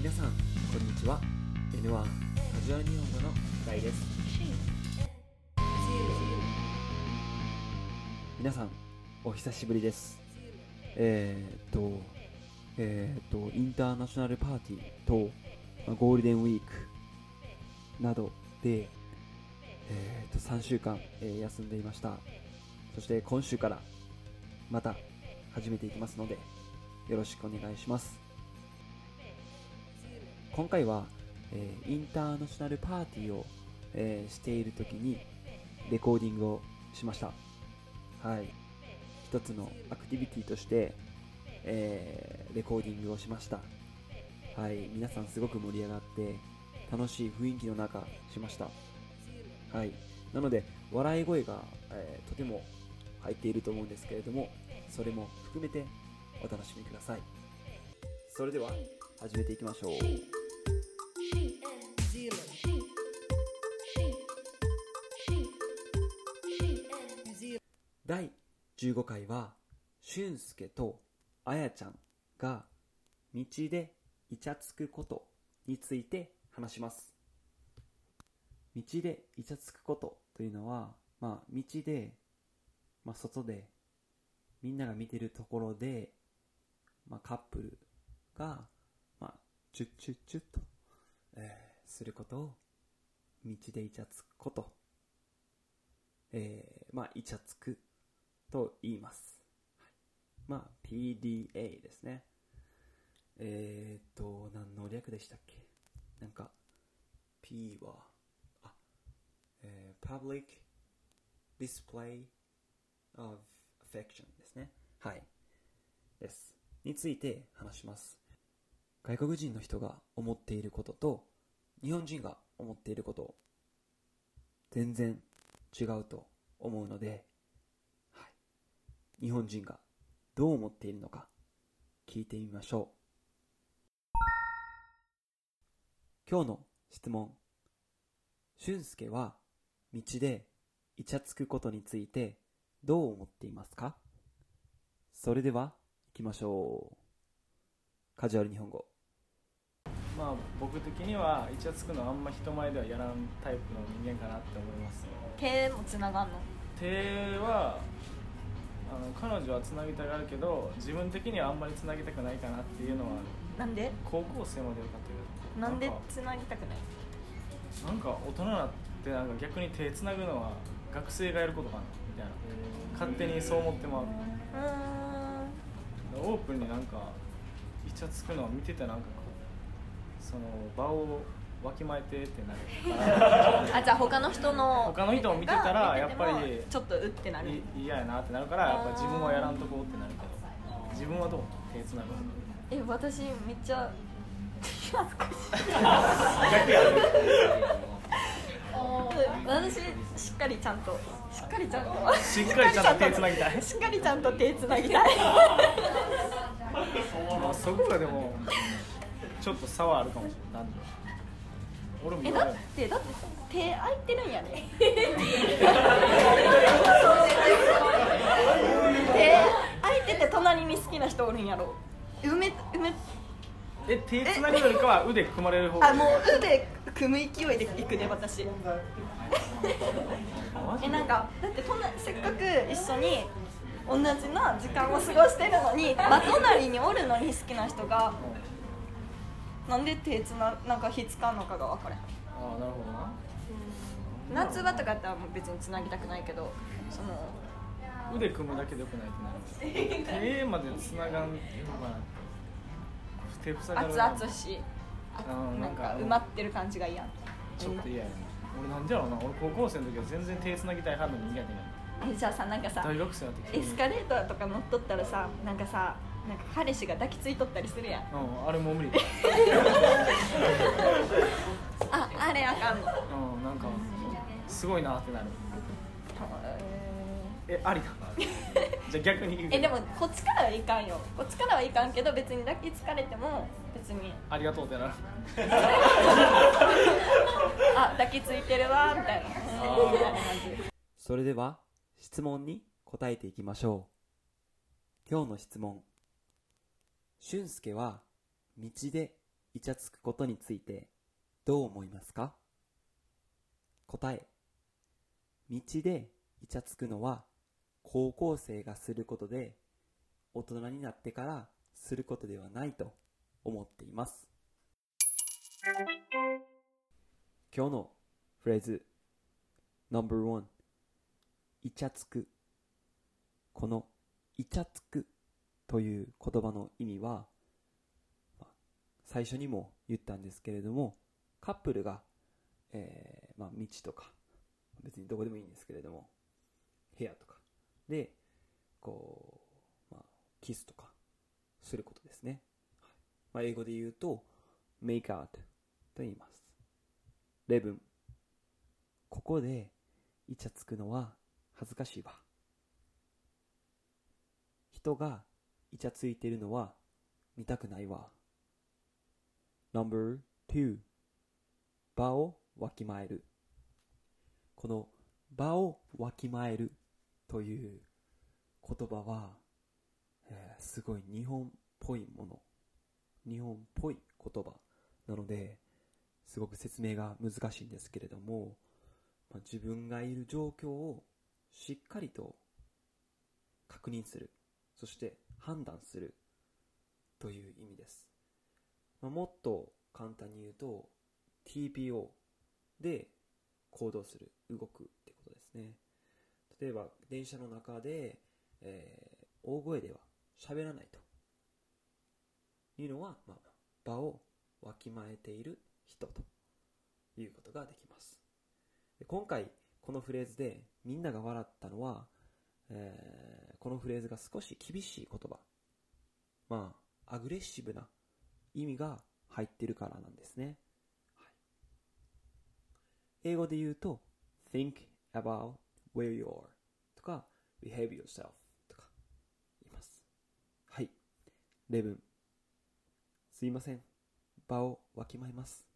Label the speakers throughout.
Speaker 1: 皆さんこんにちは。N1 カジュアル日本語の大です。皆さんお久しぶりです。えー、っとえー、っとインターナショナルパーティーとまあゴールデンウィークなどでえー、っと3週間、えー休んでいました。そして今週からまた始めていきますのでよろしくお願いします。今回は、えーインターナショナルパーティーを、えーしている時にレコーディングをしました。はい。一つのアクティビティとして、えーレコーディングをしました。はい。皆さんすごく盛り上がって楽しい雰囲気の中しました。はい。なので笑い声が、えとても入っていると思うんですけれどもそれも含めてお楽しみください。それでは始めていきましょう。15回は俊介とあやちゃんが道でイチャつくことについて話します。道でイチャつくことというのは、まあ、道で、まあ、外でみんなが見てるところで、まあ、カップルが、まあ、チュッチュッチュッと、えーすることを道でイチャつくこと、えーまあ、イチャつく。と言います。まあ、PDA ですね。えーっと、何の略でしたっけ？なんか、P は、あ、えー Public Display of Affection ですね。はい。です。について話します。外国人の人が思っていることと、日本人が思っていること、全然違うと思うので、日本人がどう思っているのか聞いてみましょう。今日の質問。俊介は道でイチャつくことについてどう思っていますか？それでは行きましょう。カジュアル日本語。
Speaker 2: まあ僕的にはイチャつくのはあんま人前ではやらんタイプの人間かなって思います
Speaker 3: 手もつながんの？
Speaker 2: 手はあの彼女はつなぎたがるけど自分的にはあんまりつなぎたくないかなっていうのは
Speaker 3: なんで？
Speaker 2: 高校生までよかったけど
Speaker 3: なんで
Speaker 2: か
Speaker 3: つなぎたくない？
Speaker 2: なんか大人になってなんか逆に手つなぐのは学生がやることかなみたいな。勝手にそう思ってまう
Speaker 3: う
Speaker 2: オープンになんかイチャつくのを見ててなんかその場をわきまえてってなるから。
Speaker 3: あじゃあ他の人の
Speaker 2: 他の人を見てたらやっぱり
Speaker 3: ちょっとうってなる。
Speaker 2: い嫌やなってなるからやっぱ自分はやらんとこうってなるけど。自分はどう？手つなぐ
Speaker 3: え私めっちゃ恥ずかしい。私しっかりちゃんとしっかりちゃんと
Speaker 2: しっかりちゃんと手つなぎたい。
Speaker 3: しっかりちゃんと手つなぎたい。
Speaker 2: まあそこがでもちょっと差はあるかもしれないなんで俺も
Speaker 3: えだってだって手空いてるんやね。手空いてて隣に好きな人おるんやろ。埋め埋め。
Speaker 2: え手つなぐよりかは腕組まれる方が。
Speaker 3: あもう腕組む勢いで行くで私。えなんかだってとなせっかく一緒に同じな時間を過ごしてるのに真隣におるのに好きな人がなんで手つななんか火つかんのかが分からへん。
Speaker 2: ああなるほどな。
Speaker 3: 夏場とかやったらもう別につなぎたくないけどその
Speaker 2: 腕組むだけでよくないってなる手までつながんのかな手塞がる
Speaker 3: 熱々し
Speaker 2: うん
Speaker 3: なんか埋まってる感じが嫌。
Speaker 2: ちょっと嫌やね。俺なんでやろうな。俺高校生の時は全然手つなぎたい派の人間やね
Speaker 3: えじゃあさなんかさ
Speaker 2: 大学生になってきて
Speaker 3: エスカレーターとか乗っとったらさなんかさなんか彼氏が抱きついとったりするやん。
Speaker 2: うんあれもう無理。
Speaker 3: ああれあかんの。
Speaker 2: うんなんかすごいなってなる。えありだ じゃあ逆に
Speaker 3: えでもこっちからはいかんよ。こっちからはいかんけど別に抱きつかれても別に。
Speaker 2: ありがとうってなる。
Speaker 3: あ抱きついてるわみたいな。
Speaker 2: ー
Speaker 3: みたいな感じ
Speaker 1: それでは質問に答えていきましょう。今日の質問。俊介は道でイチャつくことについてどう思いますか？答え。道でイチャつくのは高校生がすることで大人になってからすることではないと思っています。今日のフレーズ No.1 イチャつくこのイチャつくという言葉の意味は、最初にも言ったんですけれどもカップルが、えーまあ、道とか別にどこでもいいんですけれども部屋とかでこう、まあ、キスとかすることですね、まあ、英語で言うと make out と言います。例文ここでイチャつくのは恥ずかしいわ。人がイチャついてるのは見たくないわ。No.2 場をわきまえる。この場をわきまえるという言葉は、えーすごい日本っぽいもの。日本っぽい言葉なのですごく説明が難しいんですけれども、まあ、自分がいる状況をしっかりと確認する。そして判断するという意味です、まあ、もっと簡単に言うと TPO で行動する動くってことですね。例えば電車の中で、えー大声では喋らないと。いうのは、まあ、場をわきまえている人ということができます。今回このフレーズでみんなが笑ったのは、えこのフレーズが少し厳しい言葉。まあアグレッシブな意味が入ってるからなんですね、はい。英語で言うと think about where you are とか behave yourself とか言います。はい。例文。すいません。場をわきまえます。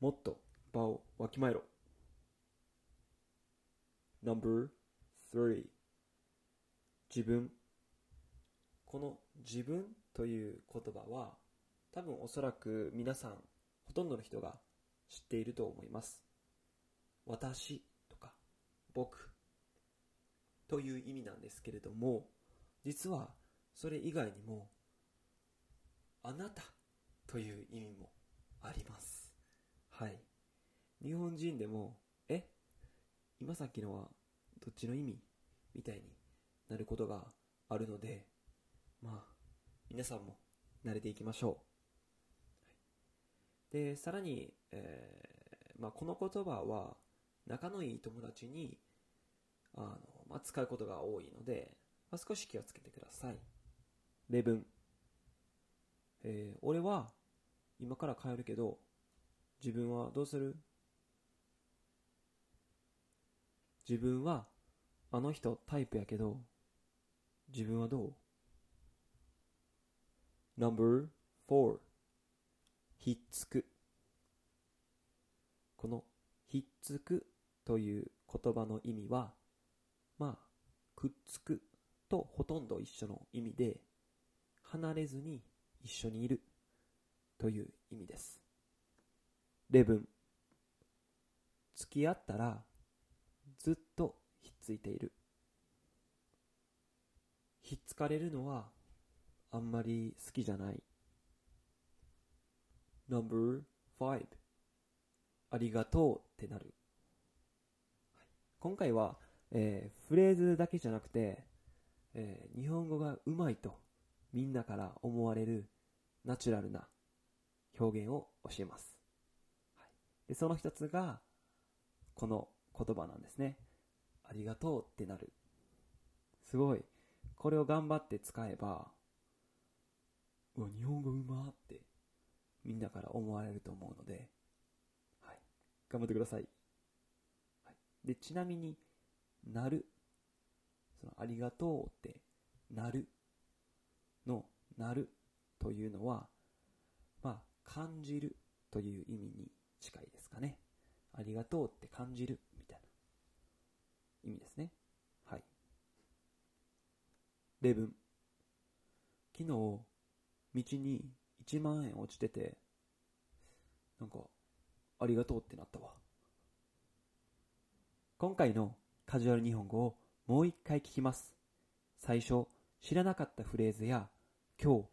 Speaker 1: もっと場をわきまえろ。Number 3自分。この自分という言葉は多分おそらく皆さんほとんどの人が知っていると思います。私とか僕という意味なんですけれども実はそれ以外にもあなたという意味もあります。はい。日本人でも今さっきのはどっちの意味みたいになることがあるのでまあ皆さんも慣れていきましょう。でさらに、えーまあ、この言葉は仲のいい友達にあの、まあ、使うことが多いので、まあ、少し気をつけてください。例文、えー俺は今から帰るけど自分はどうする？自分はあの人タイプやけど自分はどう？No.4 ひっつく。このひっつくという言葉の意味はまあくっつくとほとんど一緒の意味で離れずに一緒にいるという意味です。例文。付き合ったらついている。ひっつかれるのはあんまり好きじゃない。No.5 ありがとうってなる、今回は、えーフレーズだけじゃなくて、えー日本語がうまいとみんなから思われるナチュラルな表現を教えます、はい。でその一つがこの言葉なんですね。ありがとうってなる。すごい。これを頑張って使えばうわ日本語うまーってみんなから思われると思うので、はい、頑張ってください、はい、でちなみになる。そのありがとうってなるのなるというのはまあ感じるという意味に近いですかね。ありがとうって感じる。意味ですねはい例文昨日道に1万円落ちてて、なんか、ありがとうってなったわ。今回のカジュアル日本語をもう一回聞きます。最初、知らなかったフレーズや、今日、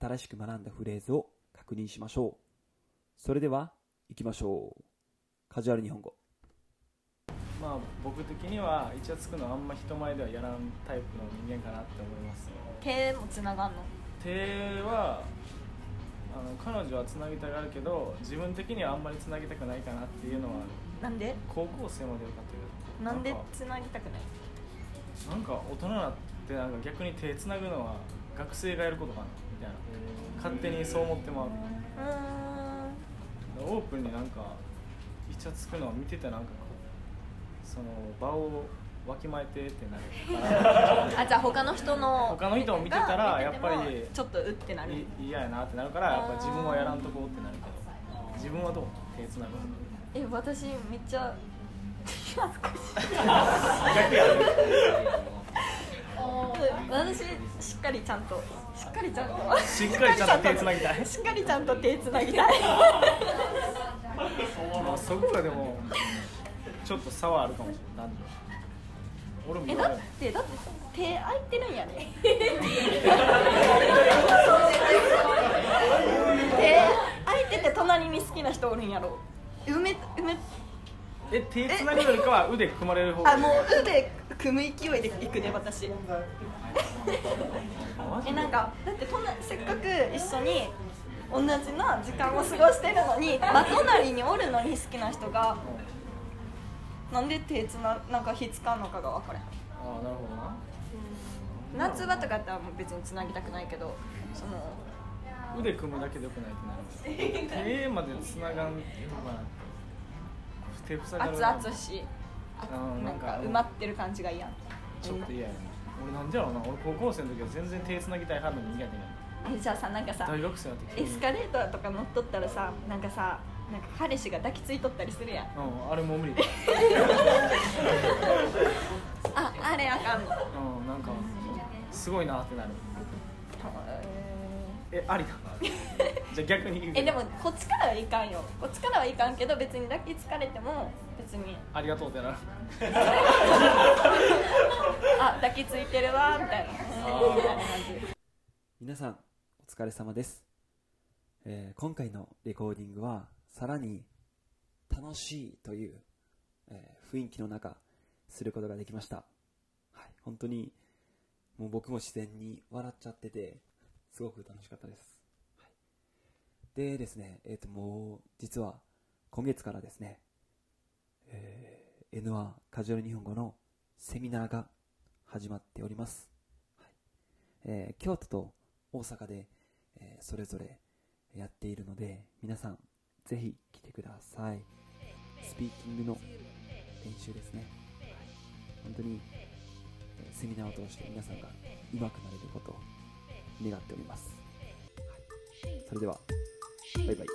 Speaker 1: 新しく学んだフレーズを確認しましょう。それでは、行きましょう。カジュアル日本語。
Speaker 2: まあ僕的にはイチャつくのはあんま人前ではやらんタイプの人間かなって思います。
Speaker 3: 手もつながんの？
Speaker 2: 手はあの彼女はつなぎたがるけど自分的にはあんまりつなぎたくないかなっていうのは
Speaker 3: なんで？
Speaker 2: 高校生までかという
Speaker 3: なんで
Speaker 2: か
Speaker 3: つなぎたくない？
Speaker 2: なんか大人になってなんか逆に手つなぐのは学生がやることかなみたいな。勝手にそう思ってまう
Speaker 3: う
Speaker 2: オープンになんかイチャつくのを見ててなんかその場をわきまえてってなるから。
Speaker 3: あじゃあ他の人の
Speaker 2: 他の人を見てたらやっぱり
Speaker 3: ちょっとうってなる。
Speaker 2: い嫌やなってなるからやっぱ自分はやらんとこうってなるけど。自分はどう？手つなぐ
Speaker 3: え私めっちゃ 恥ずかしい。私しっかりちゃんとしっかりちゃんと
Speaker 2: しっかりちゃんと手つなぎたい。
Speaker 3: しっかりちゃんと手つなぎたい。
Speaker 2: まあそこがでもちょっと差はあるかもしれないなんで俺も
Speaker 3: えだってだって手空いてるんやね。手空いてて隣に好きな人おるんやろ。埋め埋め
Speaker 2: え手つなぐよりかは腕組まれる方が
Speaker 3: あもう腕組む勢いで行くね私。
Speaker 2: マジで？
Speaker 3: えなんかだってとなせっかく一緒に同じな時間を過ごしてるのに真隣におるのに好きな人がなんで手つななんか火つかんのかが分からへん。
Speaker 2: ああなるほどな。
Speaker 3: 夏場とかやったらもう別につなぎたくないけどその
Speaker 2: 腕組むだけでよくないってなる手までつながんとかな手塞がる
Speaker 3: 熱々し
Speaker 2: うん
Speaker 3: なんか埋まってる感じが嫌。
Speaker 2: ちょっと嫌やね。俺なんでやろうな。俺高校生の時は全然手つなぎたい派の人間やねん
Speaker 3: えじゃあさなんかさ
Speaker 2: 大学生になってきて
Speaker 3: エスカレーターとか乗っとったらさなんかさなんか彼氏が抱きついとったりするやん。
Speaker 2: うんあれもう無理。
Speaker 3: ああれあかんの。
Speaker 2: うんなんかすごいなってなる。えありだ じゃあ逆に
Speaker 3: えでもこっちからはいかんよ。こっちからはいかんけど別に抱きつかれても別に。
Speaker 2: ありがとうってなる。
Speaker 3: あ抱きついてるわみたいな。
Speaker 2: ー。
Speaker 3: みたいな感じ
Speaker 1: 皆さん、お疲れ様です。えー今回のレコーディングは、さらに楽しいという、えー雰囲気の中、することができました。はい、本当に、もう僕も自然に笑っちゃってて、すごく楽しかったです。はい、でですね、えっ、ともう、実は、今月からですね、えー N1 カジュアル日本語のセミナーが始まっております。はいえー京都と大阪で、えーそれぞれやっているので皆さんぜひ来てください。スピーキングの練習ですね、はい本当に、えセミナーを通して皆さんが上手くなれることを願っております、はい。それではバイバイ。